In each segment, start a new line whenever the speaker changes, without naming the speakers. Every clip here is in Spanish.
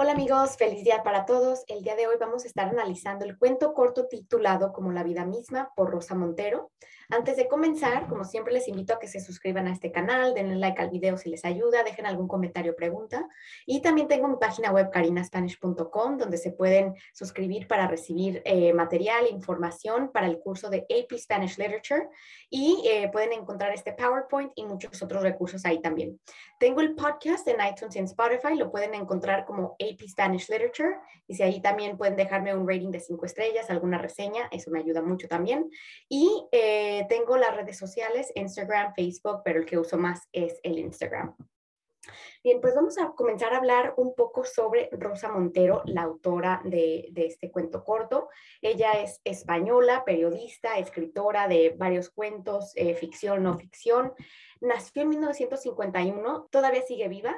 Hola amigos, feliz día para todos. El día de hoy vamos a estar analizando el cuento corto titulado Como la vida misma por Rosa Montero. Antes de comenzar, como siempre les invito a que se suscriban a este canal, denle like al video si les ayuda, dejen algún comentario o pregunta. Y también tengo mi página web carinaspanish.com donde se pueden suscribir para recibir eh, material, información para el curso de AP Spanish Literature y eh, pueden encontrar este PowerPoint y muchos otros recursos ahí también. Tengo el podcast en iTunes y en Spotify, lo pueden encontrar como AP Spanish Literature. Y si ahí también pueden dejarme un rating de cinco estrellas, alguna reseña, eso me ayuda mucho también. Y eh, tengo las redes sociales, Instagram, Facebook, pero el que uso más es el Instagram. Bien, pues vamos a comenzar a hablar un poco sobre Rosa Montero, la autora de, de, este cuento corto. Ella es española, periodista, escritora de varios cuentos, eh, ficción, no ficción. Nació en 1951, todavía sigue viva,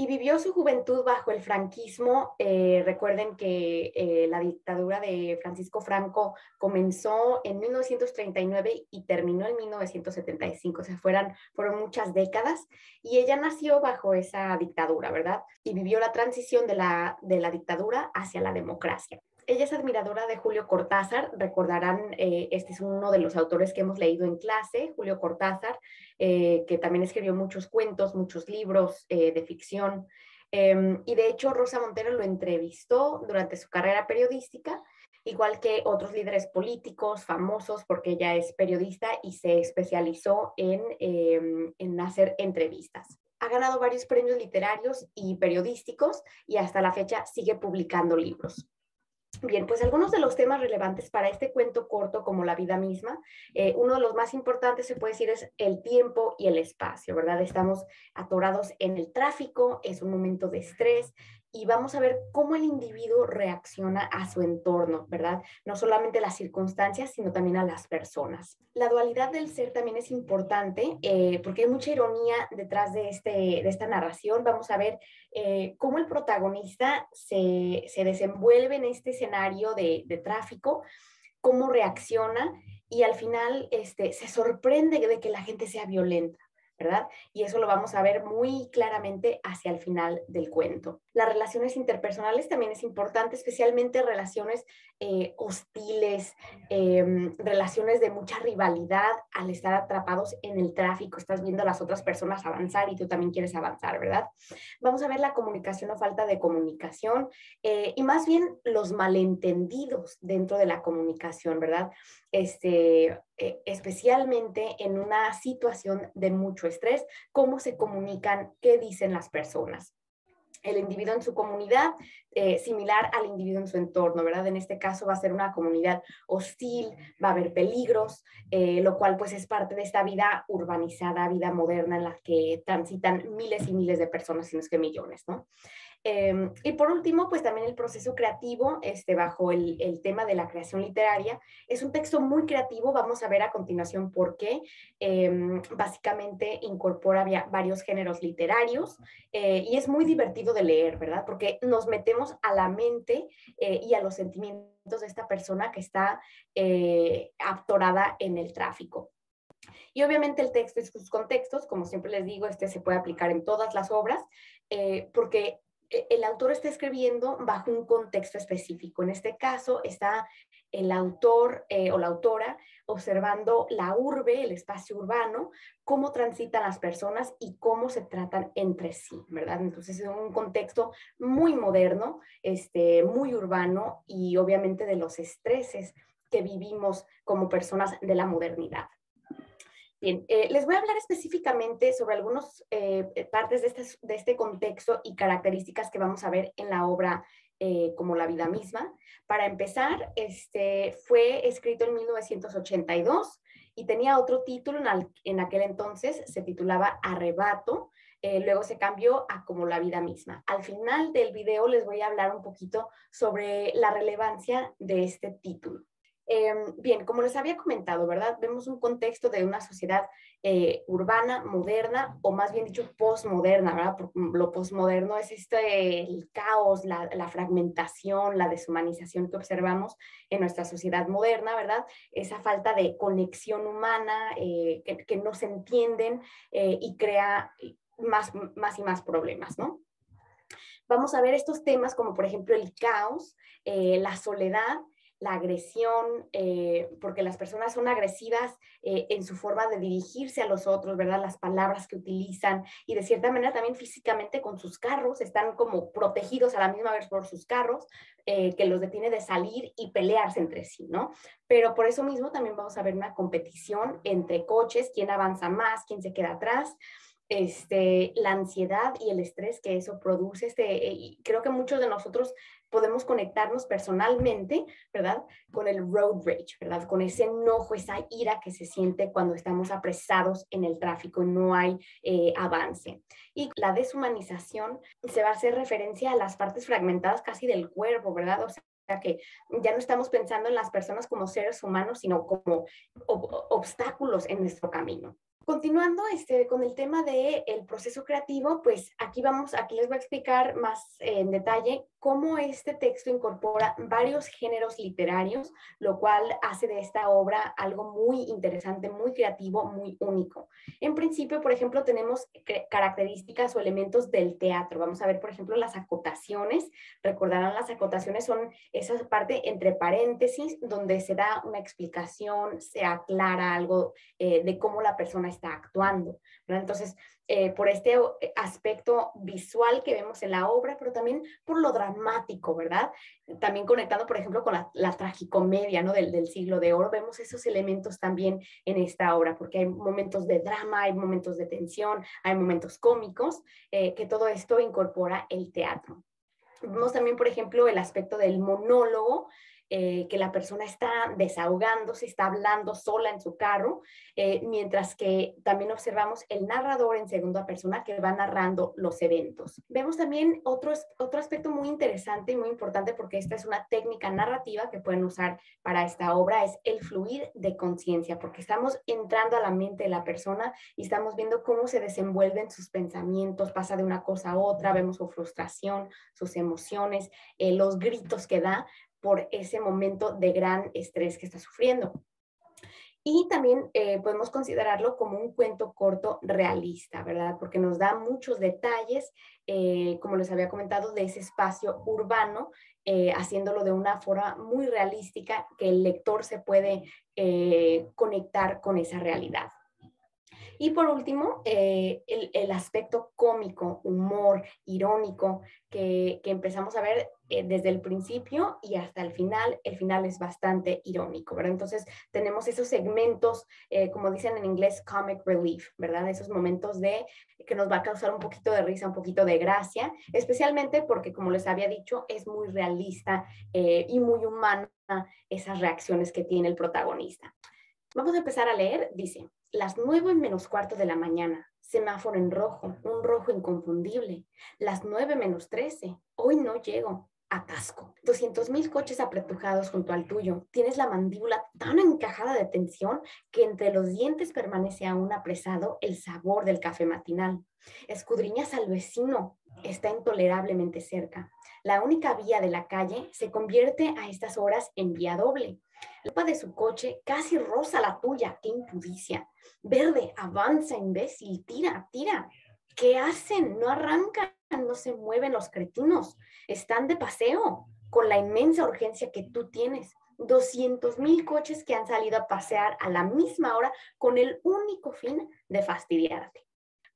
y vivió su juventud bajo el franquismo. Eh, recuerden que eh, la dictadura de Francisco Franco comenzó en 1939 y terminó en 1975, o sea, fueron, muchas décadas, y ella nació bajo esa dictadura, ¿verdad? Y vivió la transición de la, de la dictadura hacia la democracia ella es admiradora de Julio Cortázar, recordarán, eh, este es uno de los autores que hemos leído en clase, Julio Cortázar, eh, que también escribió muchos cuentos, muchos libros eh, de ficción. Em, y de hecho, Rosa Montero lo entrevistó durante su carrera periodística, igual que otros líderes políticos famosos, porque ella es periodista y se especializó en, em, en hacer entrevistas ha ganado varios premios literarios y periodísticos y hasta la fecha sigue publicando libros. Bien, pues algunos de los temas relevantes para este cuento corto como la vida misma, eh, uno de los más importantes se puede decir es el tiempo y el espacio, ¿verdad? Estamos atorados en el tráfico, es un momento de estrés, y vamos a ver cómo el individuo reacciona a su entorno, ¿verdad? No solamente las circunstancias, sino también a las personas. La dualidad del ser también es importante eh, porque hay mucha ironía detrás de, este, de esta narración. Vamos a ver eh, cómo el protagonista se, se, desenvuelve en este escenario de, de tráfico, cómo reacciona y al final este, se sorprende de que la gente sea violenta. ¿Verdad? Y eso lo vamos a ver muy claramente hacia el final del cuento. Las relaciones interpersonales también es importante, especialmente relaciones eh, hostiles, em, relaciones de mucha rivalidad al estar atrapados en el tráfico, estás viendo a las otras personas avanzar y tú también quieres avanzar, ¿verdad? Vamos a ver la comunicación o falta de comunicación eh, y más bien los malentendidos dentro de la comunicación, ¿verdad? Este, eh, especialmente en una situación de mucho estrés, cómo se comunican, qué dicen las personas el individuo en su comunidad, eh, similar al individuo en su entorno, ¿verdad? En este caso va a ser una comunidad hostil, va a haber peligros, eh, lo cual pues es parte de esta vida urbanizada, vida moderna en la que transitan miles y miles de personas, si no es que millones, ¿no? Em, y por último, pues también el proceso creativo, este, bajo el, tema de la creación literaria, es un texto muy creativo, vamos a ver a continuación por qué. Eh, básicamente incorpora varios géneros literarios eh, y es muy divertido de leer, ¿verdad? Porque nos metemos a la mente eh, y a los sentimientos de esta persona que está eh, aptorada en el tráfico. Y obviamente el texto y sus contextos, como siempre les digo, este se puede aplicar en todas las obras, porque el autor está escribiendo bajo un contexto específico. En este caso está el autor eh, o la autora observando la urbe, el espacio urbano, cómo transitan las personas y cómo se tratan entre sí, ¿verdad? Entonces es un contexto muy moderno, este, muy urbano y obviamente de los estreses que vivimos como personas de la modernidad. Bien, eh, les voy a hablar específicamente sobre algunas eh, eh, partes de este, contexto y características que vamos a ver en la obra como la vida misma. Para empezar, este, fue escrito en 1982 y tenía otro título en aquel entonces, se titulaba Arrebato, luego se cambió a como la vida misma. Al final del video les voy a hablar un poquito sobre la relevancia de este título. Em, bien, como les había comentado, ¿verdad? Vemos un contexto de una sociedad eh, urbana, moderna, o más bien dicho, postmoderna, ¿verdad? Porque lo postmoderno es este, el caos, la, fragmentación, la deshumanización que observamos en nuestra sociedad moderna, ¿verdad? Esa falta de conexión humana eh, que, no se entienden eh, y crea más, más y más problemas, ¿no? Vamos a ver estos temas como por ejemplo el caos, la soledad la agresión, eh, porque las personas son agresivas eh, en su forma de dirigirse a los otros, ¿verdad? Las palabras que utilizan y de cierta manera también físicamente con sus carros, están como protegidos a la misma vez por sus carros, eh, que los detiene de salir y pelearse entre sí, ¿no? Pero por eso mismo también vamos a ver una competición entre coches, quién avanza más, quién se queda atrás este, la ansiedad y el estrés que eso produce. Este, y creo que muchos de nosotros podemos conectarnos personalmente, ¿verdad? Con el road rage, ¿verdad? Con ese enojo, esa ira que se siente cuando estamos apresados en el tráfico no hay eh, avance. Y la deshumanización se va a hacer referencia a las partes fragmentadas casi del cuerpo, ¿verdad? O sea, que ya no estamos pensando en las personas como seres humanos, sino como obstáculos en nuestro camino. Continuando este, con el tema del el proceso creativo, pues aquí vamos, aquí les voy a explicar más en detalle cómo este texto incorpora varios géneros literarios, lo cual hace de esta obra algo muy interesante, muy creativo, muy único. En principio, por ejemplo, tenemos características o elementos del teatro. Vamos a ver, por ejemplo, las acotaciones. Recordarán, las acotaciones son esa parte entre paréntesis donde se da una explicación, se aclara algo eh, de cómo la persona está actuando. Entonces, eh, por este eh, aspecto visual que vemos en la obra, pero también por lo dramático, ¿verdad? También conectando, por ejemplo, con la, tragicomedia, ¿no? Del, siglo de oro, vemos esos elementos también en esta obra, porque hay momentos de drama, hay momentos de tensión, hay momentos cómicos, eh, que todo esto incorpora el teatro. Vemos también, por ejemplo, el aspecto del monólogo, eh, que la persona está desahogándose, está hablando sola en su carro, eh, mientras que también observamos el narrador en segunda persona que va narrando los eventos. Vemos también otro, otro aspecto muy interesante y muy importante porque esta es una técnica narrativa que pueden usar para esta obra, es el fluir de conciencia, porque estamos entrando a la mente de la persona y estamos viendo cómo se desenvuelven sus pensamientos, pasa de una cosa a otra, vemos su frustración, sus emociones, eh, los gritos que da, por ese momento de gran estrés que está sufriendo. Y también eh, podemos considerarlo como un cuento corto realista, ¿verdad? Porque nos da muchos detalles, eh, como les había comentado, de ese espacio urbano, eh, haciéndolo de una forma muy realística que el lector se puede conectar con esa realidad. Y por último, eh, el, aspecto cómico, humor, irónico, que, empezamos a ver eh, desde el principio y hasta el final. El final es bastante irónico, ¿verdad? Entonces tenemos esos segmentos, eh, como dicen en inglés, comic relief, ¿verdad? Esos momentos de que nos va a causar un poquito de risa, un poquito de gracia, especialmente porque, como les había dicho, es muy realista y muy humana esas reacciones que tiene el protagonista. Vamos a empezar a leer, dice, las nueve menos cuarto de la mañana, semáforo en rojo, un rojo inconfundible. Las nueve menos trece, hoy no llego, atasco. Doscientos mil coches apretujados junto al tuyo. Tienes la mandíbula tan encajada de tensión que entre los dientes permanece aún apresado el sabor del café matinal. Escudriñas al vecino, está intolerablemente cerca. La única vía de la calle se convierte a estas horas en vía doble. La lupa de su coche casi roza la tuya. ¡Qué impudicia! Verde, avanza, imbécil, tira, tira. ¿Qué hacen? No arrancan, no se mueven los cretinos. Están de paseo con la inmensa urgencia que tú tienes. 200 mil coches que han salido a pasear a la misma hora con el único fin de fastidiarte.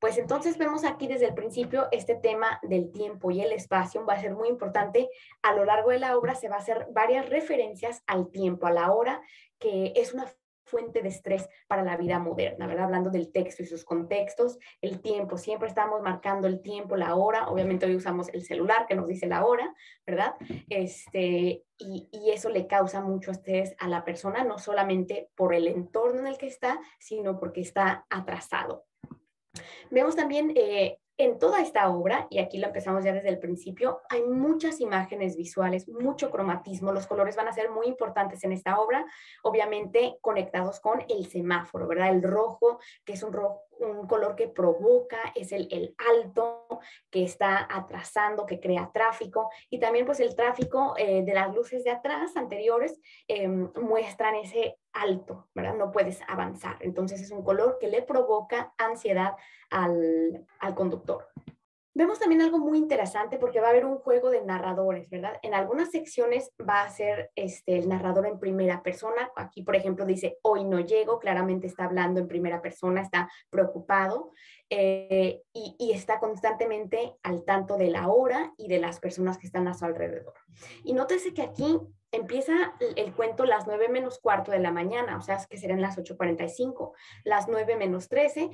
Pues entonces vemos aquí desde el principio este tema del tiempo y el espacio va a ser muy importante. A lo largo de la obra se va a hacer varias referencias al tiempo, a la hora, que es una fuente de estrés para la vida moderna, ¿verdad? Hablando del texto y sus contextos, el tiempo, siempre estamos marcando el tiempo, la hora, obviamente hoy usamos el celular que nos dice la hora, ¿verdad? Este, y, y, eso le causa mucho estrés a la persona, no solamente por el entorno en el que está, sino porque está atrasado. Vemos también eh, en toda esta obra, y aquí lo empezamos ya desde el principio, hay muchas imágenes visuales, mucho cromatismo, los colores van a ser muy importantes en esta obra, obviamente conectados con el semáforo, ¿verdad? El rojo, que es un, un color que provoca, es el, el, alto, que está atrasando, que crea tráfico, y también pues el tráfico eh, de las luces de atrás, anteriores, em, muestran ese alto, ¿verdad? No puedes avanzar. Entonces es un color que le provoca ansiedad al, al conductor. Vemos también algo muy interesante porque va a haber un juego de narradores, ¿verdad? En algunas secciones va a ser este, el narrador en primera persona. Aquí, por ejemplo, dice, hoy no llego, claramente está hablando en primera persona, está preocupado eh, y, y, está constantemente al tanto de la hora y de las personas que están a su alrededor. Y nótese que aquí empieza el cuento las 9 menos cuarto de la mañana, o sea, que serán las 8.45, las 9 menos 13,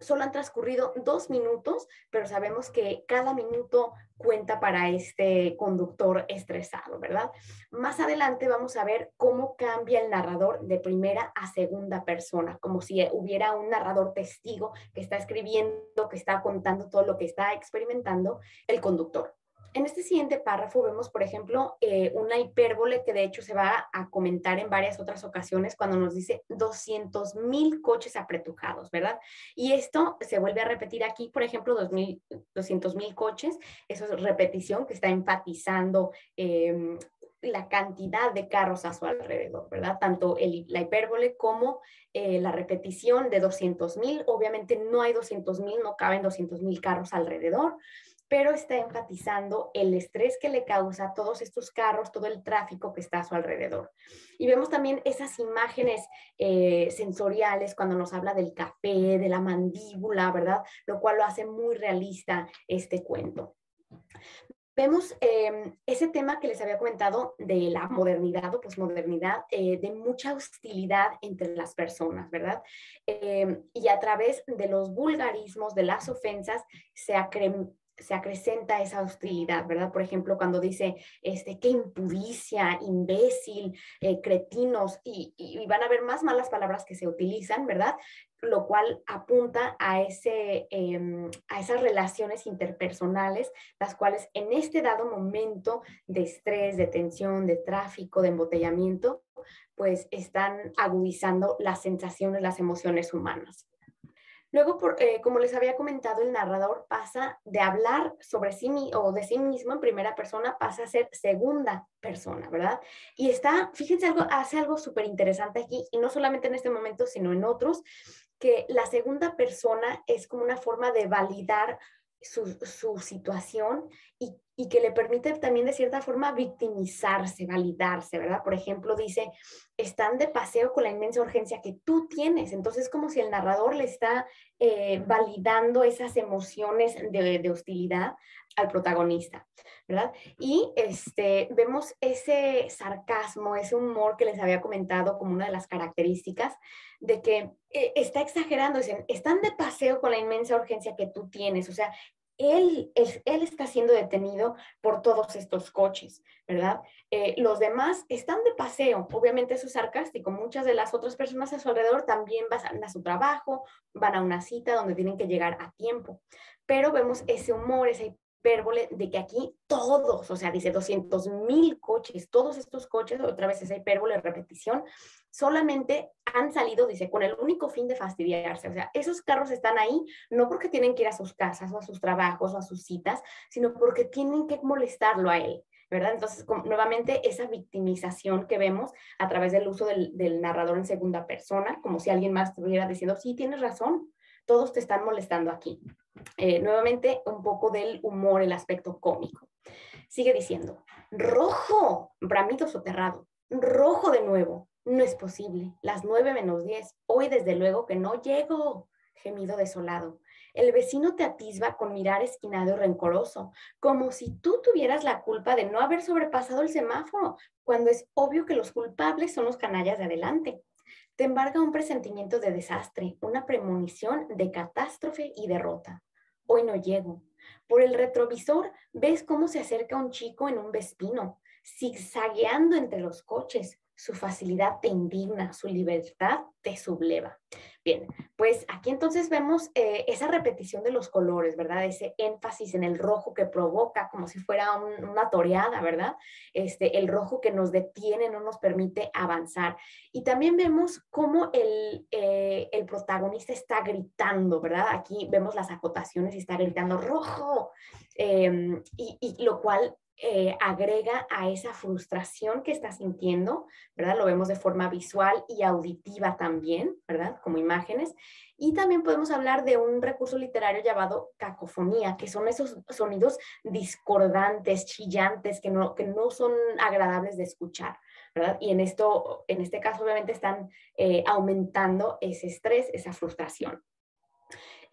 solo han transcurrido dos minutos, pero sabemos que cada minuto cuenta para este conductor estresado, ¿verdad? Más adelante vamos a ver cómo cambia el narrador de primera a segunda persona, como si hubiera un narrador testigo que está escribiendo, que está contando todo lo que está experimentando el conductor. En este siguiente párrafo vemos, por ejemplo, eh, una hipérbole que de hecho se va a comentar en varias otras ocasiones cuando nos dice 200 mil coches apretujados, ¿verdad? Y esto se vuelve a repetir aquí, por ejemplo, 200 mil coches, eso es repetición que está enfatizando em, la cantidad de carros a su alrededor, ¿verdad? Tanto la hipérbole como eh, la repetición de 200 mil. Obviamente no hay 200 mil, no caben 200 mil carros alrededor pero está enfatizando el estrés que le causa todos estos carros, todo el tráfico que está a su alrededor. Y vemos también esas imágenes eh, sensoriales cuando nos habla del café, de la mandíbula, ¿verdad? Lo cual lo hace muy realista este cuento. Vemos em, ese tema que les había comentado de la modernidad o posmodernidad, eh, de mucha hostilidad entre las personas, ¿verdad? Em, y a través de los vulgarismos, de las ofensas, se, se acrecenta esa hostilidad, ¿verdad? Por ejemplo, cuando dice, este, qué impudicia, imbécil, eh, cretinos, y, van a haber más malas palabras que se utilizan, ¿verdad? Lo cual apunta a, ese, em, a esas relaciones interpersonales, las cuales en este dado momento de estrés, de tensión, de tráfico, de embotellamiento, pues están agudizando las sensaciones, las emociones humanas. Luego, eh, como les había comentado, el narrador pasa de hablar sobre sí o de sí mismo en primera persona, pasa a ser segunda persona, ¿verdad? Y está, fíjense, algo, hace algo súper interesante aquí, y no solamente en este momento, sino en otros, que la segunda persona es como una forma de validar su, situación y y que le permite también de cierta forma victimizarse, validarse, ¿verdad? Por ejemplo, dice, están de paseo con la inmensa urgencia que tú tienes. Entonces, como si el narrador le está eh, validando esas emociones de, hostilidad al protagonista, ¿verdad? Y este, vemos ese sarcasmo, ese humor que les había comentado como una de las características de que eh, está exagerando, dicen, están de paseo con la inmensa urgencia que tú tienes, o sea, él, él está siendo detenido por todos estos coches, ¿verdad? Eh, los demás están de paseo, obviamente eso es sarcástico, muchas de las otras personas a su alrededor también van a su trabajo, van a una cita donde tienen que llegar a tiempo, pero vemos ese humor, esa hipérbole de que aquí todos, o sea, dice 200 mil coches, todos estos coches, otra vez esa hipérbole, repetición, solamente han salido, dice, con el único fin de fastidiarse. O sea, esos carros están ahí no porque tienen que ir a sus casas o a sus trabajos o a sus citas, sino porque tienen que molestarlo a él. ¿verdad? Entonces, nuevamente, esa victimización que vemos a través del uso del, del, narrador en segunda persona, como si alguien más estuviera diciendo, sí, tienes razón, todos te están molestando aquí. Eh, nuevamente, un poco del humor, el aspecto cómico. Sigue diciendo, rojo, bramido soterrado, rojo de nuevo, no es posible, las nueve menos diez, hoy desde luego que no llego, gemido desolado. El vecino te atisba con mirar esquinado y rencoroso, como si tú tuvieras la culpa de no haber sobrepasado el semáforo, cuando es obvio que los culpables son los canallas de adelante. Te embarga un presentimiento de desastre, una premonición de catástrofe y derrota. Hoy no llego. Por el retrovisor ves cómo se acerca un chico en un vespino, zigzagueando entre los coches, su facilidad te indigna, su libertad te subleva. Bien, pues aquí entonces vemos eh, esa repetición de los colores, ¿verdad? Ese énfasis en el rojo que provoca como si fuera una toreada, ¿verdad? Este, el rojo que nos detiene, no nos permite avanzar. Y también vemos cómo el, eh, el protagonista está gritando, ¿verdad? Aquí vemos las acotaciones y está gritando rojo, em, y lo cual eh, agrega a esa frustración que está sintiendo, ¿verdad? Lo vemos de forma visual y auditiva también, ¿verdad? Como imágenes. Y también podemos hablar de un recurso literario llamado cacofonía, que son esos sonidos discordantes, chillantes, que no, que no son agradables de escuchar, ¿verdad? Y en, esto, en este caso obviamente están eh, aumentando ese estrés, esa frustración.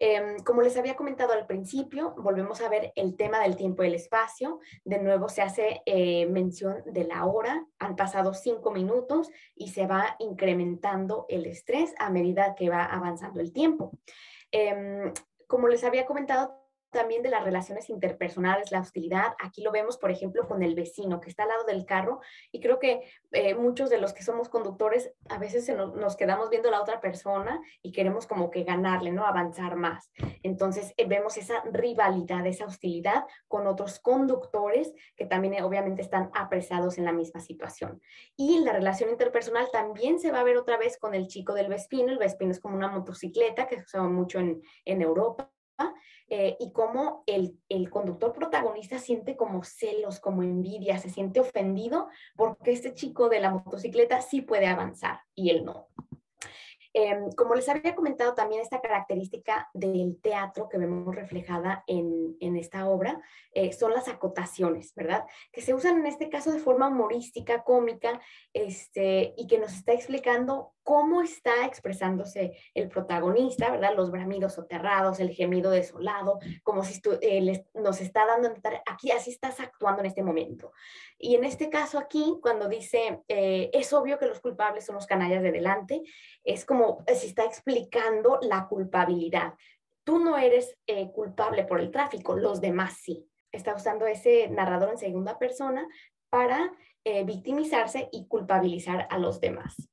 Em, como les había comentado al principio, volvemos a ver el tema del tiempo y el espacio. De nuevo se hace eh, mención de la hora. Han pasado cinco minutos y se va incrementando el estrés a medida que va avanzando el tiempo. Em, como les había comentado, también de las relaciones interpersonales, la hostilidad. Aquí lo vemos, por ejemplo, con el vecino que está al lado del carro y creo que eh, muchos de los que somos conductores a veces nos, quedamos viendo a la otra persona y queremos como que ganarle, ¿no? Avanzar más. Entonces eh, vemos esa rivalidad, esa hostilidad con otros conductores que también eh, obviamente están apresados en la misma situación. Y la relación interpersonal también se va a ver otra vez con el chico del Vespino. El Vespino es como una motocicleta que se usa mucho en, en Europa eh, y cómo el, el, conductor protagonista siente como celos, como envidia, se siente ofendido porque este chico de la motocicleta sí puede avanzar y él no. Em, como les había comentado también esta característica del teatro que vemos reflejada en, en esta obra eh, son las acotaciones, ¿verdad? Que se usan en este caso de forma humorística, cómica, este, y que nos está explicando cómo está expresándose el protagonista, ¿verdad? Los bramidos soterrados, el gemido desolado, como si eh, nos está dando aquí así estás actuando en este momento. Y en este caso aquí, cuando dice, eh, es obvio que los culpables son los canallas de delante, es como se está explicando la culpabilidad. Tú no eres eh, culpable por el tráfico, los demás sí. Está usando ese narrador en segunda persona para victimizarse y culpabilizar a los demás.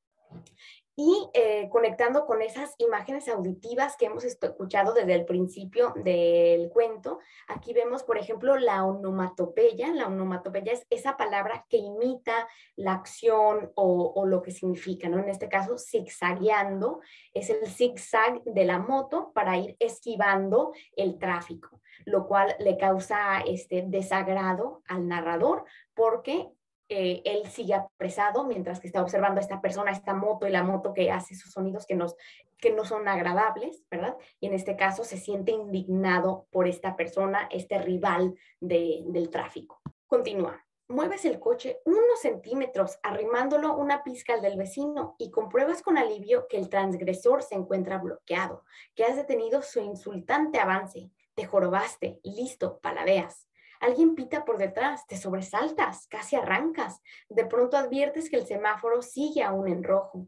Y eh, conectando con esas imágenes auditivas que hemos escuchado desde el principio del cuento, aquí vemos, por ejemplo, la onomatopeya. La onomatopeya es esa palabra que imita la acción o, o lo que significa, ¿no? En este caso, zigzagueando, es el zigzag de la moto para ir esquivando el tráfico, lo cual le causa este desagrado al narrador porque eh, él sigue apresado mientras que está observando a esta persona, esta moto y la moto que hace sus sonidos que, nos, que no son agradables, ¿verdad? Y en este caso se siente indignado por esta persona, este rival del tráfico. Continúa. Mueves el coche unos centímetros, arrimándolo una pizca al del vecino y compruebas con alivio que el transgresor se encuentra bloqueado, que has detenido su insultante avance. Te jorobaste, listo, paladeas. Alguien pita por detrás, te sobresaltas, casi arrancas. De pronto adviertes que el semáforo sigue aún en rojo.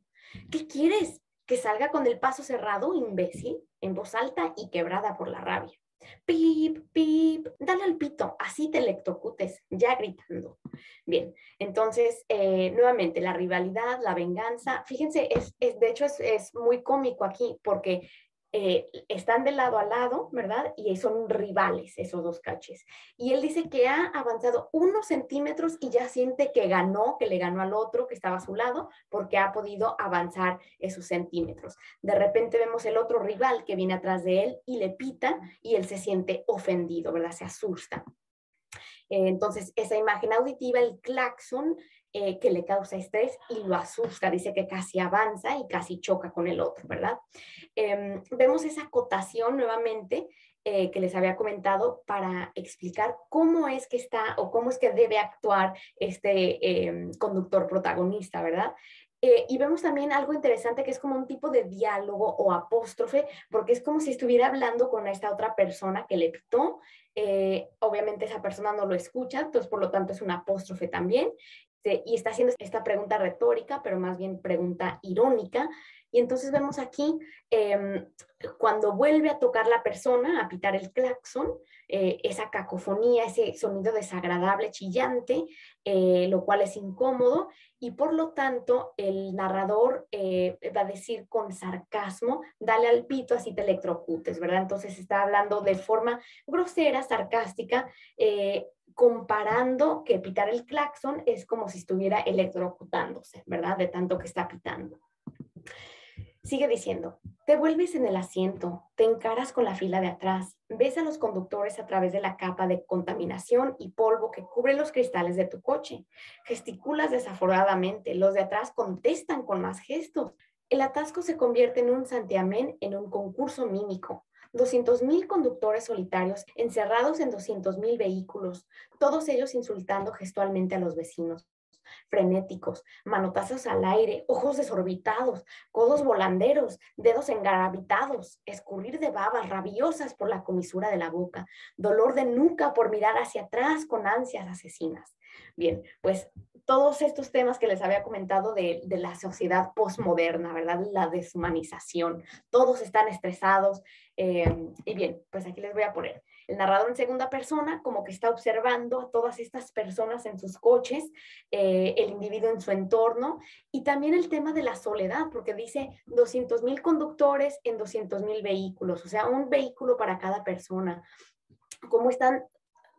¿Qué quieres? ¿Que salga con el paso cerrado, imbécil? En voz alta y quebrada por la rabia. Pip, pip, dale al pito, así te electrocutes, ya gritando. Bien, entonces, eh, nuevamente, la rivalidad, la venganza, fíjense, es, de hecho es, es, muy cómico aquí porque eh, están de lado a lado, ¿verdad? Y son rivales esos dos caches. Y él dice que ha avanzado unos centímetros y ya siente que ganó, que le ganó al otro que estaba a su lado, porque ha podido avanzar esos centímetros. De repente vemos el otro rival que viene atrás de él y le pita y él se siente ofendido, ¿verdad? Se asusta. Entonces, esa imagen auditiva, el claxon, eh, que le causa estrés y lo asusta, dice que casi avanza y casi choca con el otro, ¿verdad? Em, vemos esa acotación nuevamente eh, que les había comentado para explicar cómo es que está o cómo es que debe actuar este em, conductor protagonista, ¿verdad? Eh, y vemos también algo interesante que es como un tipo de diálogo o apóstrofe, porque es como si estuviera hablando con esta otra persona que le pitó. obviamente esa persona no lo escucha, entonces por lo tanto es un apóstrofe también y está haciendo esta pregunta retórica, pero más bien pregunta irónica. Y entonces vemos aquí, em, cuando vuelve a tocar la persona, a pitar el claxon, eh, esa cacofonía, ese sonido desagradable, chillante, eh, lo cual es incómodo, y por lo tanto el narrador eh, va a decir con sarcasmo, dale al pito así te electrocutes, ¿verdad? Entonces está hablando de forma grosera, sarcástica, comparando que pitar el claxon es como si estuviera electrocutándose, ¿verdad? De tanto que está pitando. Sigue diciendo, Te vuelves en el asiento, te encaras con la fila de atrás, ves a los conductores a través de la capa de contaminación y polvo que cubre los cristales de tu coche. Gesticulas desaforadamente, los de atrás contestan con más gestos. El atasco se convierte en un santiamén en un concurso mímico. 200.000 conductores solitarios encerrados en 200.000 vehículos, todos ellos insultando gestualmente a los vecinos frenéticos, manotazos al aire, ojos desorbitados, codos volanderos, dedos engarabitados, escurrir de babas rabiosas por la comisura de la boca, dolor de nuca por mirar hacia atrás con ansias asesinas. Bien, pues todos estos temas que les había comentado de, la sociedad postmoderna, ¿verdad? La deshumanización, todos están estresados. Eh, y bien, pues aquí les voy a poner el narrador en segunda persona como que está observando a todas estas personas en sus coches, eh, el individuo en su entorno y también el tema de la soledad, porque dice 200 mil conductores en 200 mil vehículos, o sea, un vehículo para cada persona. ¿Cómo están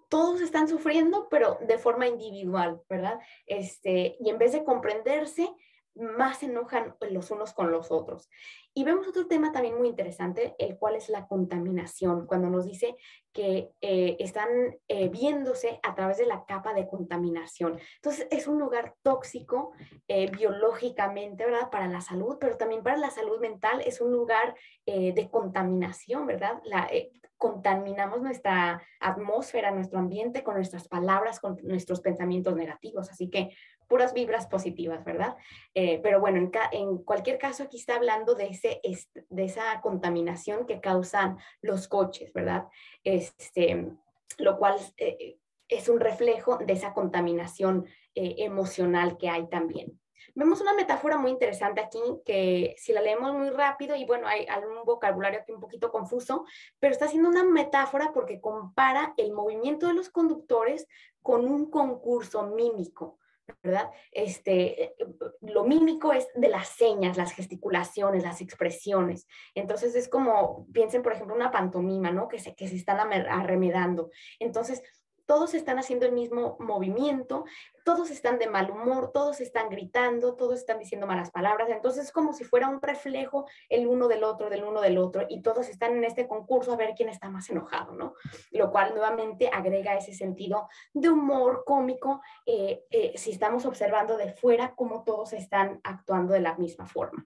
todos están sufriendo, pero de forma individual, ¿verdad? Este, y en vez de comprenderse, más se enojan los unos con los otros. Y vemos otro tema también muy interesante, el cual es la contaminación, cuando nos dice que eh, están eh, viéndose a través de la capa de contaminación. Entonces, es un lugar tóxico eh, biológicamente, ¿verdad? Para la salud, pero también para la salud mental es un lugar de contaminación, ¿verdad? Contaminamos nuestra atmósfera, nuestro ambiente con nuestras palabras, con nuestros pensamientos negativos. Así que puras vibras positivas, ¿verdad? Eh, pero bueno, en, cualquier caso aquí está hablando de, ese, de esa contaminación que causan los coches, ¿verdad? Este, lo cual eh, es un reflejo de esa contaminación eh, emocional que hay también. Vemos una metáfora muy interesante aquí que si la leemos muy rápido y bueno, hay algún vocabulario aquí un poquito confuso, pero está haciendo una metáfora porque compara el movimiento de los conductores con un concurso mímico. ¿Verdad? Este, lo mímico es de las señas, las gesticulaciones, las expresiones. Entonces es como, piensen por ejemplo una pantomima, ¿no? Que se, que se están arremedando. Entonces, todos están haciendo el mismo movimiento, todos están de mal humor, todos están gritando, todos están diciendo malas palabras. Entonces es como si fuera un reflejo el uno del otro, del uno del otro, y todos están en este concurso a ver quién está más enojado, ¿no? Lo cual nuevamente agrega ese sentido de humor cómico eh, eh, si estamos observando de fuera cómo todos están actuando de la misma forma.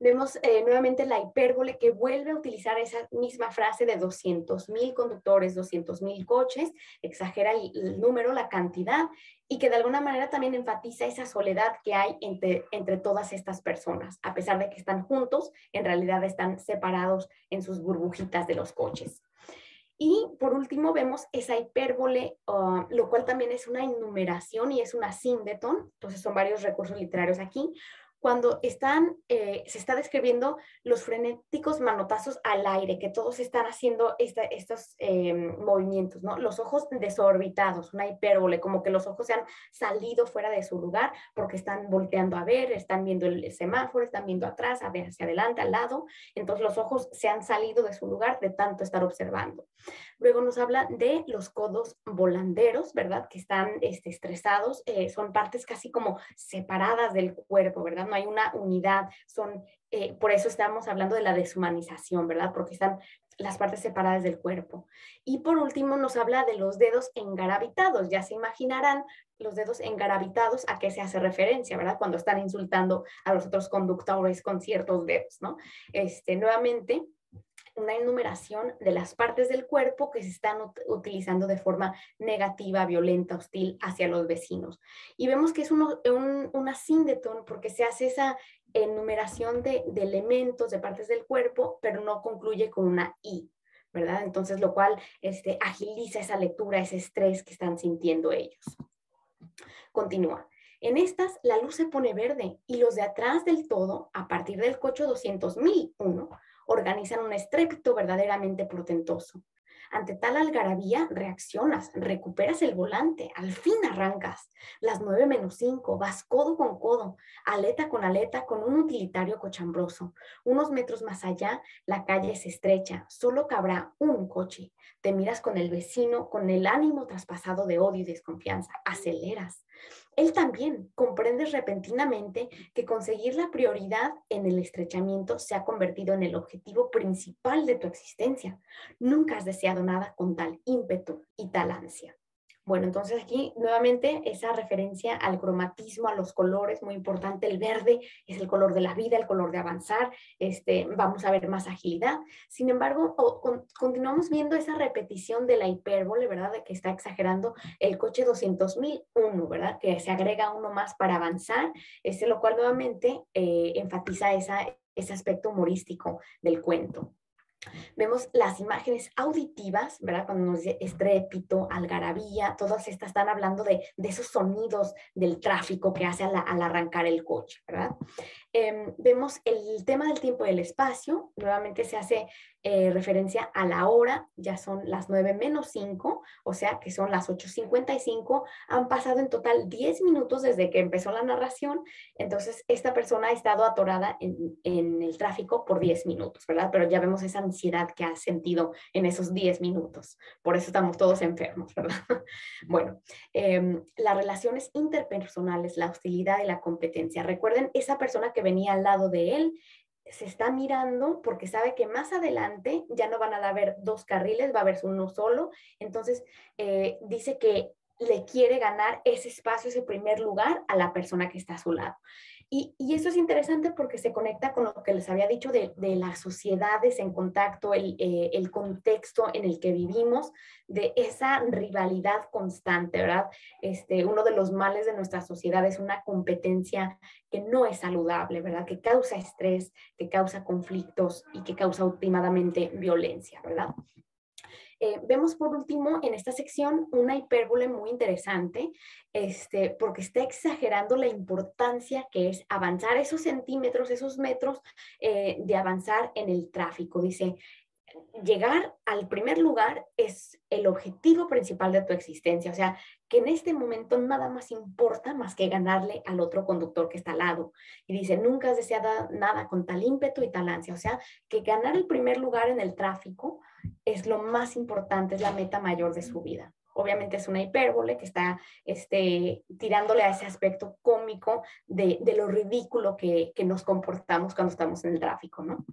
Vemos eh, nuevamente la hipérbole que vuelve a utilizar esa misma frase de 200 mil conductores, 200 mil coches, exagera el, número, la cantidad, y que de alguna manera también enfatiza esa soledad que hay entre, entre todas estas personas. A pesar de que están juntos, en realidad están separados en sus burbujitas de los coches. Y por último vemos esa hipérbole, ah, lo cual también es una enumeración y es una síndeton, entonces son varios recursos literarios aquí, cuando están, eh, se está describiendo los frenéticos manotazos al aire, que todos están haciendo estos em, movimientos, ¿no? Los ojos desorbitados, una hipérbole, como que los ojos se han salido fuera de su lugar porque están volteando a ver, están viendo el semáforo, están viendo atrás, hacia adelante, al lado, entonces los ojos se han salido de su lugar de tanto estar observando. Luego nos habla de los codos volanderos, ¿verdad? Que están este, estresados, eh, son partes casi como separadas del cuerpo, ¿verdad? Hay una unidad, son, eh, por eso estamos hablando de la deshumanización, ¿verdad? Porque están las partes separadas del cuerpo. Y por último nos habla de los dedos engarabitados. Ya se imaginarán los dedos engarabitados a qué se hace referencia, ¿verdad? Cuando están insultando a los otros conductores con ciertos dedos, ¿no? Este, nuevamente, una enumeración de las partes del cuerpo que se están utilizando de forma negativa, violenta, hostil hacia los vecinos. Y vemos que es uno, un, una síndeton porque se hace esa enumeración de, de elementos, de partes del cuerpo, pero no concluye con una I. ¿verdad? Entonces, lo cual este, agiliza esa lectura, ese estrés que están sintiendo ellos. Continúa. En estas, la luz se pone verde y los de atrás del todo, a partir del coche 200.001, organizan un estrépito verdaderamente portentoso. Ante tal algarabía, reaccionas, recuperas el volante, al fin arrancas. Las nueve menos cinco, vas codo con codo, aleta con aleta, con un utilitario cochambroso. Unos metros más allá, la calle es estrecha, solo cabrá un coche. Te miras con el vecino, con el ánimo traspasado de odio y desconfianza. Aceleras. Él también comprende repentinamente que conseguir la prioridad en el estrechamiento se ha convertido en el objetivo principal de tu existencia. Nunca has deseado nada con tal ímpetu y tal ansia. Bueno, entonces aquí nuevamente esa referencia al cromatismo, a los colores, muy importante. El verde es el color de la vida, el color de avanzar. Este, vamos a ver más agilidad. Sin embargo, continuamos viendo esa repetición de la hipérbole, ¿verdad? De que está exagerando el coche 200.001, ¿verdad? Que se agrega uno más para avanzar, este, lo cual nuevamente eh, enfatiza esa, ese aspecto humorístico del cuento. Vemos las imágenes auditivas, ¿verdad? Cuando nos dice estrépito, algarabía, todas estas están hablando de, esos sonidos del tráfico que hace al, arrancar el coche, ¿verdad? Em, vemos el tema del tiempo y el espacio, nuevamente se hace eh, referencia a la hora, ya son las 9 menos 5, o sea que son las 8.55, han pasado en total 10 minutos desde que empezó la narración, entonces esta persona ha estado atorada en, el tráfico por 10 minutos, ¿verdad? Pero ya vemos esa ansiedad que ha sentido en esos 10 minutos, por eso estamos todos enfermos, ¿verdad? bueno, em, las relaciones interpersonales, la hostilidad y la competencia. Recuerden, esa persona que venía al lado de él se está mirando porque sabe que más adelante ya no van a haber dos carriles, va a haber uno solo. Entonces, eh, dice que le quiere ganar ese espacio, ese primer lugar a la persona que está a su lado. Y, eso es interesante porque se conecta con lo que les había dicho de, de las sociedades en contacto, el, eh, el, contexto en el que vivimos, de esa rivalidad constante, ¿verdad? Este, uno de los males de nuestra sociedad es una competencia que no es saludable, ¿verdad? Que causa estrés, que causa conflictos y que causa últimamente violencia, ¿verdad? Eh, vemos por último en esta sección una hipérbole muy interesante, este, porque está exagerando la importancia que es avanzar esos centímetros, esos metros eh, de avanzar en el tráfico. Dice, llegar al primer lugar es el objetivo principal de tu existencia. O sea, que en este momento nada más importa más que ganarle al otro conductor que está al lado. Y dice, nunca has deseado nada con tal ímpetu y tal ansia. O sea, que ganar el primer lugar en el tráfico es lo más importante, es la meta mayor de su vida. Obviamente es una hipérbole que está este, tirándole a ese aspecto cómico de, lo ridículo que, que nos comportamos cuando estamos en el tráfico, ¿no?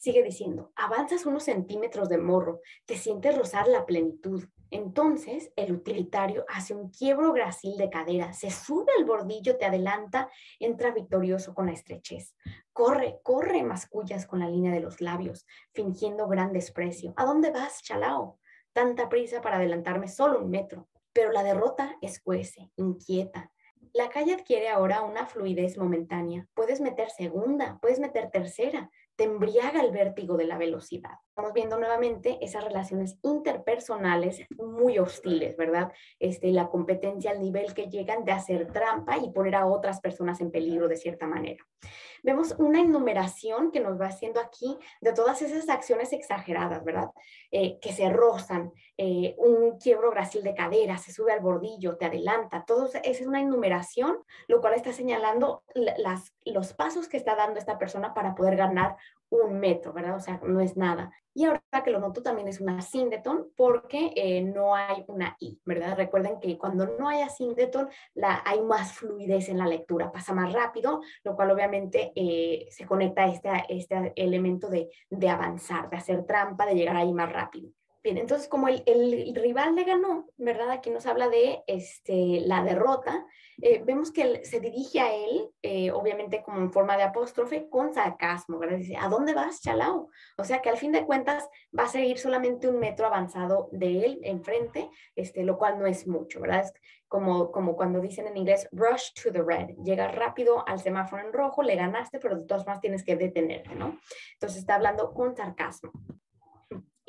Sigue diciendo, avanzas unos centímetros de morro, te sientes rozar la plenitud. Entonces el utilitario hace un quiebro gracil de cadera, se sube al bordillo, te adelanta, entra victorioso con la estrechez. Corre, corre, mascullas con la línea de los labios, fingiendo gran desprecio. ¿A dónde vas, chalao? Tanta prisa para adelantarme solo un metro. Pero la derrota escuece, inquieta, la calle adquiere ahora una fluidez momentánea. Puedes meter segunda, puedes meter tercera, te embriaga el vértigo de la velocidad. Estamos viendo nuevamente esas relaciones interpersonales muy hostiles, ¿verdad? Este, la competencia al nivel que llegan de hacer trampa y poner a otras personas en peligro de cierta manera. Vemos una enumeración que nos va haciendo aquí de todas esas acciones exageradas, ¿verdad? Eh, que se rozan, eh, un quiebro brasil de cadera, se sube al bordillo, te adelanta, todo eso es una enumeración, lo cual está señalando las, los pasos que está dando esta persona para poder ganar un metro, ¿verdad? O sea, no es nada. Y ahora que lo noto también es una síndeton porque eh, no hay una I, ¿verdad? Recuerden que cuando no hay síndeton la, hay más fluidez en la lectura, pasa más rápido, lo cual obviamente eh, se conecta a este, este elemento de, de avanzar, de hacer trampa, de llegar ahí más rápido. Bien, entonces como el, el, rival le ganó, ¿verdad? Aquí nos habla de este, la derrota. Eh, vemos que él, se dirige a él, eh, obviamente como en forma de apóstrofe, con sarcasmo, ¿verdad? Dice, ¿a dónde vas, chalao? O sea que al fin de cuentas va a seguir solamente un metro avanzado de él enfrente, este, lo cual no es mucho, ¿verdad? Es como, como cuando dicen en inglés, rush to the red, llegas rápido al semáforo en rojo, le ganaste, pero de todas formas tienes que detenerte, ¿no? Entonces está hablando con sarcasmo.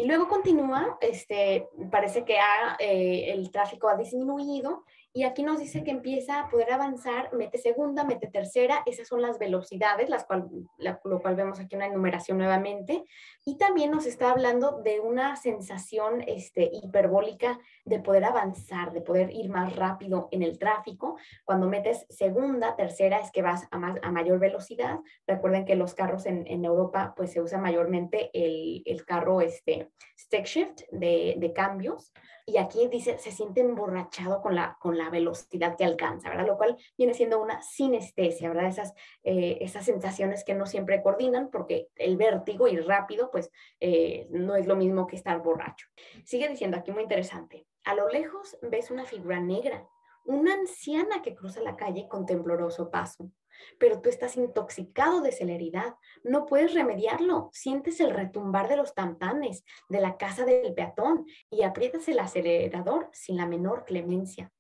Y luego continúa, este, parece que ha, eh, el tráfico ha disminuido Y aquí nos dice que empieza a poder avanzar, mete segunda, mete tercera, esas son las velocidades, las cual, lo cual vemos aquí una enumeración nuevamente. Y también nos está hablando de una sensación este, hiperbólica de poder avanzar, de poder ir más rápido en el tráfico. Cuando metes segunda, tercera, es que vas a, más, a mayor velocidad. Recuerden que los carros en, en Europa, pues se usa mayormente el, el carro este, stick shift de, de cambios y aquí dice, se siente emborrachado con la, con la velocidad que alcanza, ¿verdad? Lo cual viene siendo una sinestesia, ¿verdad? Esas, eh, esas sensaciones que no siempre coordinan porque el vértigo y rápido, pues eh, no es lo mismo que estar borracho. Sigue diciendo aquí muy interesante, a lo lejos ves una figura negra, una anciana que cruza la calle con tembloroso paso pero tú estás intoxicado de celeridad, no puedes remediarlo, sientes el retumbar de los tampanes de la casa del peatón y aprietas el acelerador sin la menor clemencia.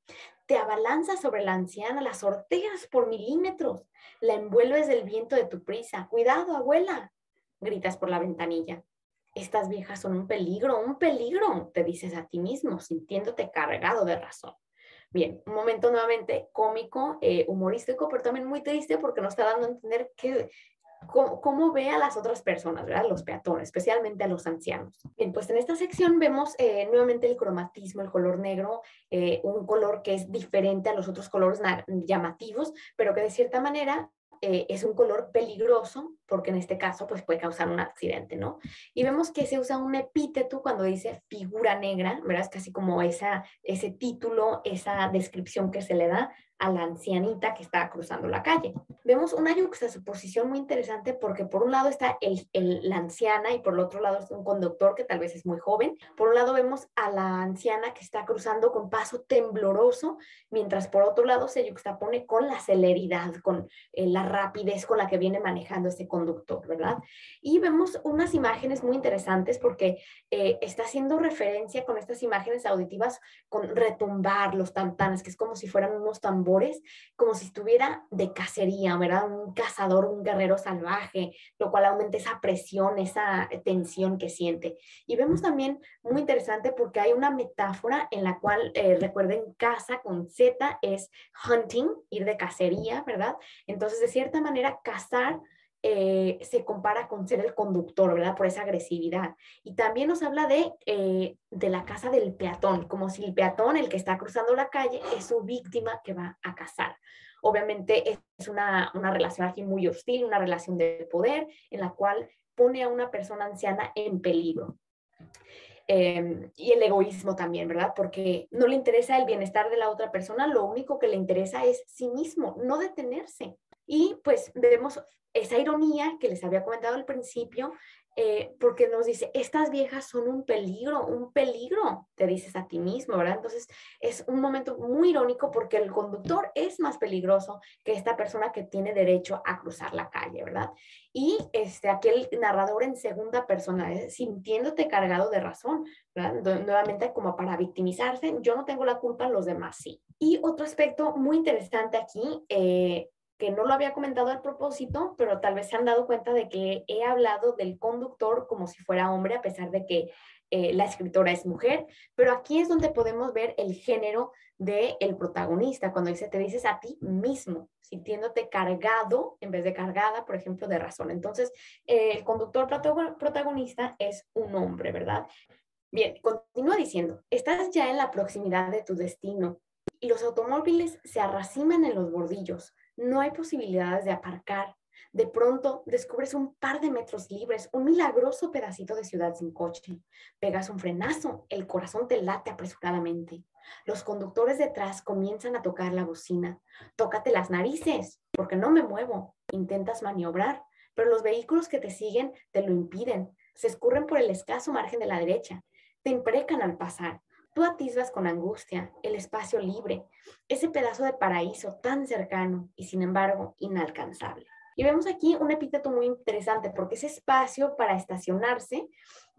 Te abalanzas sobre la anciana, la sorteas por milímetros, la envuelves del viento de tu prisa. Cuidado, abuela, gritas por la ventanilla. Estas viejas son un peligro, un peligro, te dices a ti mismo, sintiéndote cargado de razón. Bien, un momento nuevamente cómico, eh, humorístico, pero también muy triste porque nos está dando a entender que, cómo, ve a las otras personas, ¿verdad? Los peatones, especialmente a los ancianos. Bien, pues en esta sección vemos eh, nuevamente el cromatismo, el color negro, eh, un color que es diferente a los otros colores llamativos, pero que de cierta manera eh, es un color peligroso porque en este caso pues puede causar un accidente, ¿no? Y vemos que se usa un epíteto cuando dice figura negra, ¿verdad? Es casi como esa, ese título, esa descripción que se le da a la ancianita que está cruzando la calle. Vemos una yuxtaposición muy interesante porque por un lado está el, la anciana y por el otro lado está un conductor que tal vez es muy joven. Por un lado vemos a la anciana que está cruzando con paso tembloroso, mientras por otro lado se yuxtapone con la celeridad, con eh, la rapidez con la que viene manejando este conductor, ¿verdad? Y vemos unas imágenes muy interesantes porque eh, está haciendo referencia con estas imágenes auditivas con retumbar los tantanes, que es como si fueran unos tambores como si estuviera de cacería, ¿verdad? Un cazador, un guerrero salvaje, lo cual aumenta esa presión, esa tensión que siente. Y vemos también muy interesante porque hay una metáfora en la cual, eh, recuerden, caza con Z es hunting, ir de cacería, ¿verdad? Entonces, de cierta manera, cazar eh, se compara con ser el conductor, ¿verdad? Por esa agresividad. Y también nos habla de, eh, de la casa del peatón, como si el peatón, el que está cruzando la calle, es su víctima que va a cazar. Obviamente es una, una relación aquí muy hostil, una relación de poder en la cual pone a una persona anciana en peligro. Em, y el egoísmo también, ¿verdad? Porque no le interesa el bienestar de la otra persona, lo único que le interesa es sí mismo, no detenerse. Y pues vemos esa ironía que les había comentado al principio, eh, porque nos dice, estas viejas son un peligro, un peligro, te dices a ti mismo, ¿verdad? Entonces es un momento muy irónico porque el conductor es más peligroso que esta persona que tiene derecho a cruzar la calle, ¿verdad? Y este, aquel narrador en segunda persona, eh, sintiéndote cargado de razón. Nuevamente como para victimizarse, yo no tengo la culpa, los demás sí. Y otro aspecto muy interesante aquí, eh, que no lo había comentado al propósito, pero tal vez se han dado cuenta de que he hablado del conductor como si fuera hombre, a pesar de que eh, la escritora es mujer, pero aquí es donde podemos ver el género del el protagonista, cuando dice, te dices a ti mismo, sintiéndote cargado en vez de cargada, por ejemplo, de razón. Entonces, eh, el conductor protagonista es un hombre, ¿verdad? Bien, continúa diciendo, estás ya en la proximidad de tu destino y los automóviles se arraciman en los bordillos no hay posibilidades de aparcar. De pronto descubres un par de metros libres, un milagroso pedacito de ciudad sin coche. Pegas un frenazo, el corazón te late apresuradamente. Los conductores detrás comienzan a tocar la bocina. Tócate las narices, porque no me muevo. Intentas maniobrar, pero los vehículos que te siguen te lo impiden. Se escurren por el escaso margen de la derecha. Te imprecan al pasar. Tú atisbas con angustia el espacio libre, ese pedazo de paraíso tan cercano y sin embargo inalcanzable. Y vemos aquí un epíteto muy interesante porque ese espacio para estacionarse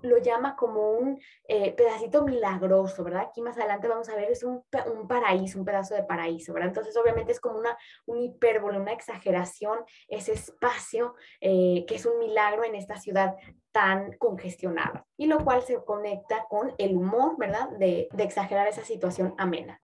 lo llama como un eh, pedacito milagroso, ¿verdad? Aquí más adelante vamos a ver, es un, paraíso, un pedazo de paraíso, ¿verdad? Entonces obviamente es como una, un hipérbole, una exageración, ese espacio eh, que es un milagro en esta ciudad tan congestionada. Y lo cual se conecta con el humor, ¿verdad? De, de exagerar esa situación amena.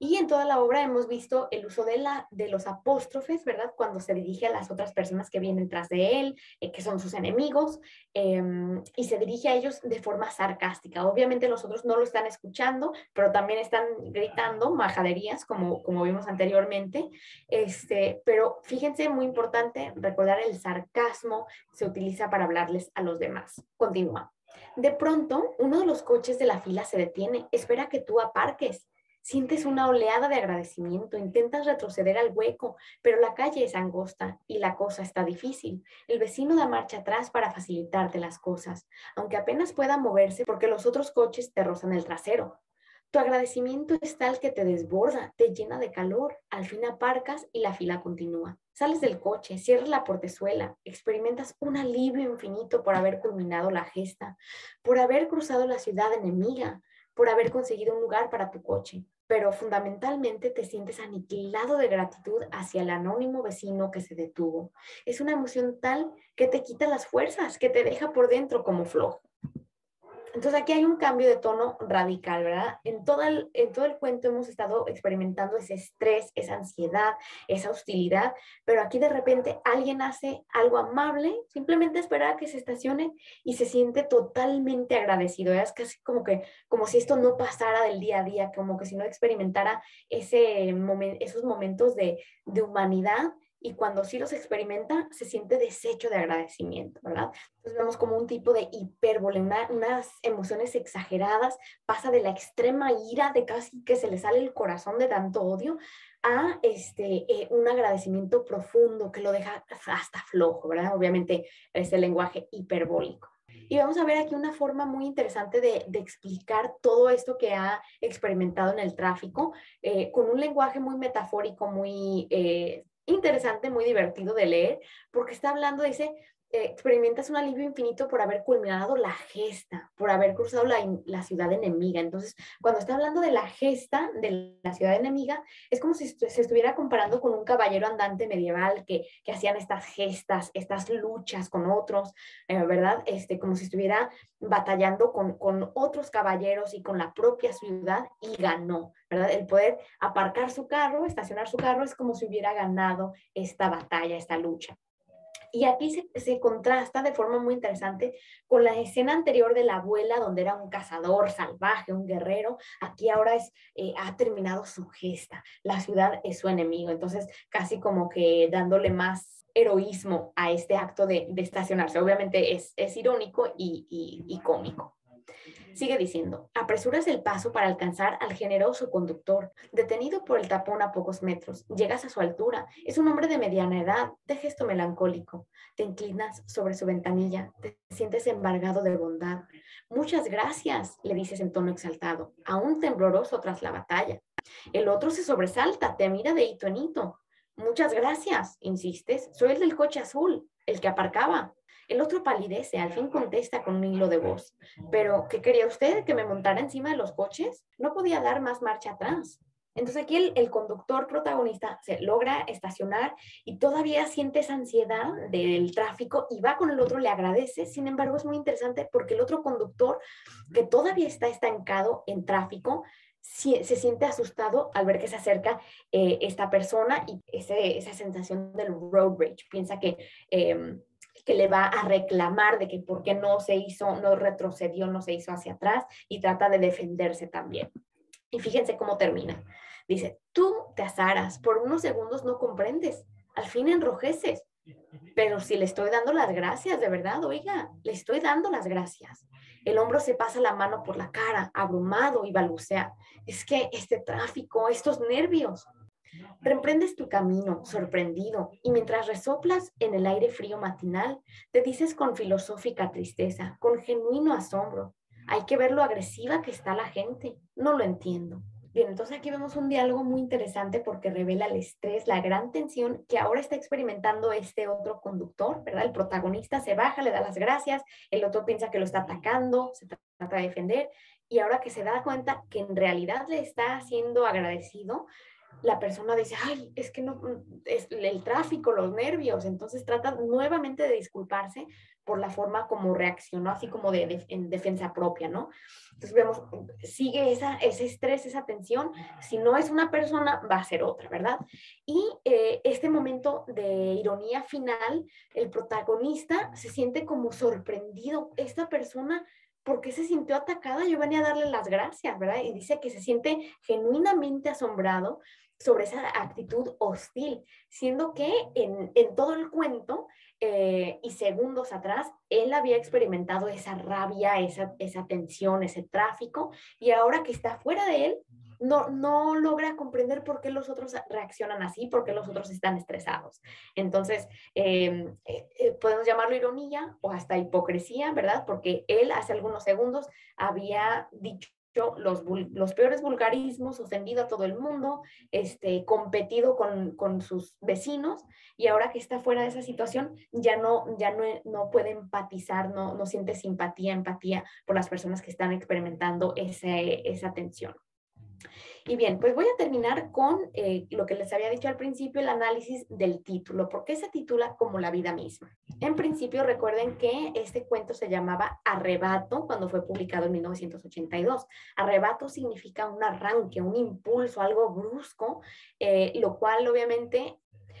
Y en toda la obra hemos visto el uso de, la, de los apóstrofes, ¿verdad? Cuando se dirige a las otras personas que vienen tras de él, eh, que son sus enemigos, em, y se dirige a ellos de forma sarcástica. Obviamente los otros no lo están escuchando, pero también están gritando majaderías, como, como vimos anteriormente. Este, pero fíjense, muy importante recordar el sarcasmo se utiliza para hablarles a los demás. Continúa. De pronto, uno de los coches de la fila se detiene, espera que tú aparques Sientes una oleada de agradecimiento, intentas retroceder al hueco, pero la calle es angosta y la cosa está difícil. El vecino da marcha atrás para facilitarte las cosas, aunque apenas pueda moverse porque los otros coches te rozan el trasero. Tu agradecimiento es tal que te desborda, te llena de calor. Al fin aparcas y la fila continúa. Sales del coche, cierras la portezuela, experimentas un alivio infinito por haber culminado la gesta, por haber cruzado la ciudad enemiga, por haber conseguido un lugar para tu coche pero fundamentalmente te sientes aniquilado de gratitud hacia el anónimo vecino que se detuvo. Es una emoción tal que te quita las fuerzas, que te deja por dentro como flojo. Entonces aquí hay un cambio de tono radical, ¿verdad? En todo, el, en todo el cuento hemos estado experimentando ese estrés, esa ansiedad, esa hostilidad, pero aquí de repente alguien hace algo amable, simplemente espera que se estacione y se siente totalmente agradecido. Es casi como que, como si esto no pasara del día a día, como que si no experimentara ese esos momentos de, de humanidad y cuando sí los experimenta, se siente desecho de agradecimiento, ¿verdad? Entonces vemos como un tipo de hipérbole, unas emociones exageradas, pasa de la extrema ira de casi que se le sale el corazón de tanto odio a este, eh, un agradecimiento profundo que lo deja hasta flojo, ¿verdad? Obviamente es el lenguaje hiperbólico. Y vamos a ver aquí una forma muy interesante de, explicar todo esto que ha experimentado en el tráfico, eh, con un lenguaje muy metafórico, muy eh, interesante, muy divertido de leer, porque está hablando, dice, experimentas un alivio infinito por haber culminado la gesta, por haber cruzado la, ciudad enemiga. Entonces, cuando está hablando de la gesta de la ciudad enemiga, es como si se estuviera comparando con un caballero andante medieval que, hacían estas gestas, estas luchas con otros, eh, ¿verdad? Este, como si estuviera batallando con, con otros caballeros y con la propia ciudad y ganó, ¿verdad? El poder aparcar su carro, estacionar su carro, es como si hubiera ganado esta batalla, esta lucha. Y aquí se, contrasta de forma muy interesante con la escena anterior de la abuela, donde era un cazador salvaje, un guerrero. Aquí ahora es, eh, ha terminado su gesta. La ciudad es su enemigo. Entonces, casi como que dándole más heroísmo a este acto de, estacionarse. Obviamente es, irónico y cómico. Sigue diciendo, apresuras el paso para alcanzar al generoso conductor, detenido por el tapón a pocos metros. Llegas a su altura. Es un hombre de mediana edad, de gesto melancólico. Te inclinas sobre su ventanilla, te sientes embargado de bondad. Muchas gracias, le dices en tono exaltado, aún tembloroso tras la batalla. El otro se sobresalta, te mira de hito en hito. Muchas gracias, insistes. Soy el del coche azul, el que aparcaba. El otro palidece, al fin contesta con un hilo de voz. Pero, ¿qué quería usted? ¿Que me montara encima de los coches? No podía dar más marcha atrás. Entonces aquí el, conductor protagonista se logra estacionar y todavía siente esa ansiedad del tráfico y va con el otro, le agradece. Sin embargo, es muy interesante porque el otro conductor que todavía está estancado en tráfico, se siente asustado al ver que se acerca eh, esta persona y esa sensación del road rage. Piensa que em, que le va a reclamar de que por qué no se hizo, no retrocedió, no se hizo hacia atrás y trata de defenderse también. Y fíjense cómo termina. Dice, tú te azaras, por unos segundos no comprendes, al fin enrojeces, pero si le estoy dando las gracias, de verdad, oiga, le estoy dando las gracias. El hombro se pasa la mano por la cara, abrumado y balbucea. Es que este tráfico, estos nervios, Reprendes tu camino, sorprendido, y mientras resoplas en el aire frío matinal, te dices con filosófica tristeza, con genuino asombro, hay que ver lo agresiva que está la gente, no lo entiendo. Bien, entonces aquí vemos un diálogo muy interesante porque revela el estrés, la gran tensión que ahora está experimentando este otro conductor, ¿verdad? El protagonista se baja, le da las gracias, el otro piensa que lo está atacando, se trata de defender, y ahora que se da cuenta que en realidad le está siendo agradecido, la persona dice, ay, es que no, mm, es el tráfico, los nervios, entonces trata nuevamente de disculparse por la forma como reaccionó, así como de, en defensa propia, ¿no? Entonces vemos, sigue esa, ese estrés, esa tensión, si no es una persona, va a ser otra, ¿verdad? Y eh, este momento de ironía final, el protagonista se siente como sorprendido, esta persona ¿por qué se sintió atacada? Yo venía a darle las gracias, ¿verdad? Y dice que se siente genuinamente asombrado sobre esa actitud hostil, siendo que en, todo el cuento eh, y segundos atrás, él había experimentado esa rabia, esa, esa tensión, ese tráfico, y ahora que está fuera de él, no, no logra comprender por qué los otros reaccionan así, por qué los otros están estresados. Entonces, em, eh, eh, podemos llamarlo ironía o hasta hipocresía, ¿verdad? Porque él hace algunos segundos había dicho los, los, peores vulgarismos, ofendido a todo el mundo, este, competido con, con, sus vecinos y ahora que está fuera de esa situación ya no, ya no, no puede empatizar, no, no siente simpatía, empatía por las personas que están experimentando ese, esa tensión. Y bien, pues voy a terminar con eh, lo que les había dicho al principio, el análisis del título. ¿Por qué se titula como la vida misma? En principio, recuerden que este cuento se llamaba Arrebato cuando fue publicado en 1982. Arrebato significa un arranque, un impulso, algo brusco, eh, lo cual obviamente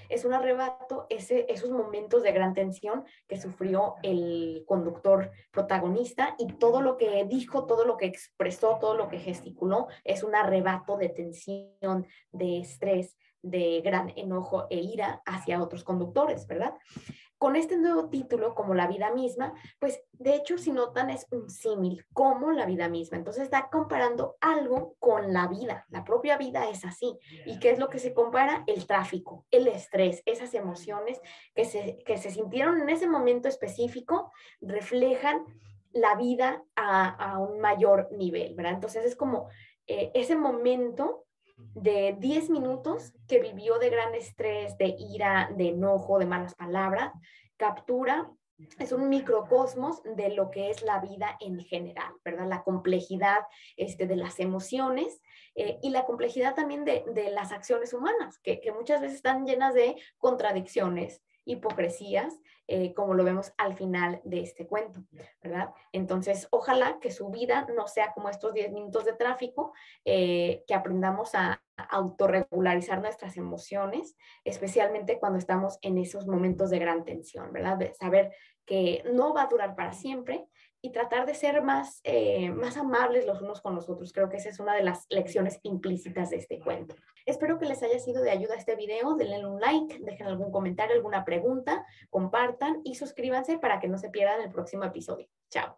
es un arrebato ese, esos momentos de gran tensión que sufrió el conductor protagonista y todo lo que dijo, todo lo que expresó, todo lo que gesticuló es un arrebato de tensión, de estrés, de gran enojo e ira hacia otros conductores, ¿verdad? Con este nuevo título, como la vida misma, pues de hecho, si notan, es un símil, como la vida misma. Entonces está comparando algo con la vida. La propia vida es así. ¿Y qué es lo que se compara? El tráfico, el estrés, esas emociones que se, que se sintieron en ese momento específico, reflejan la vida a, un mayor nivel, ¿verdad? Entonces es como eh, ese momento de 10 minutos que vivió de gran estrés, de ira, de enojo, de malas palabras, captura, es un microcosmos de lo que es la vida en general, ¿verdad? La complejidad este, de las emociones eh, y la complejidad también de, las acciones humanas, que, que, muchas veces están llenas de contradicciones, hipocresías, eh, como lo vemos al final de este cuento, ¿verdad? Entonces, ojalá que su vida no sea como estos 10 minutos de tráfico, eh, que aprendamos a autorregularizar nuestras emociones, especialmente cuando estamos en esos momentos de gran tensión, ¿verdad? De saber que no va a durar para siempre y tratar de ser más, eh, más amables los unos con los otros. Creo que esa es una de las lecciones implícitas de este cuento. Espero que les haya sido de ayuda este video. Denle un like, dejen algún comentario, alguna pregunta, compartan y suscríbanse para que no se pierdan el próximo episodio. Chao.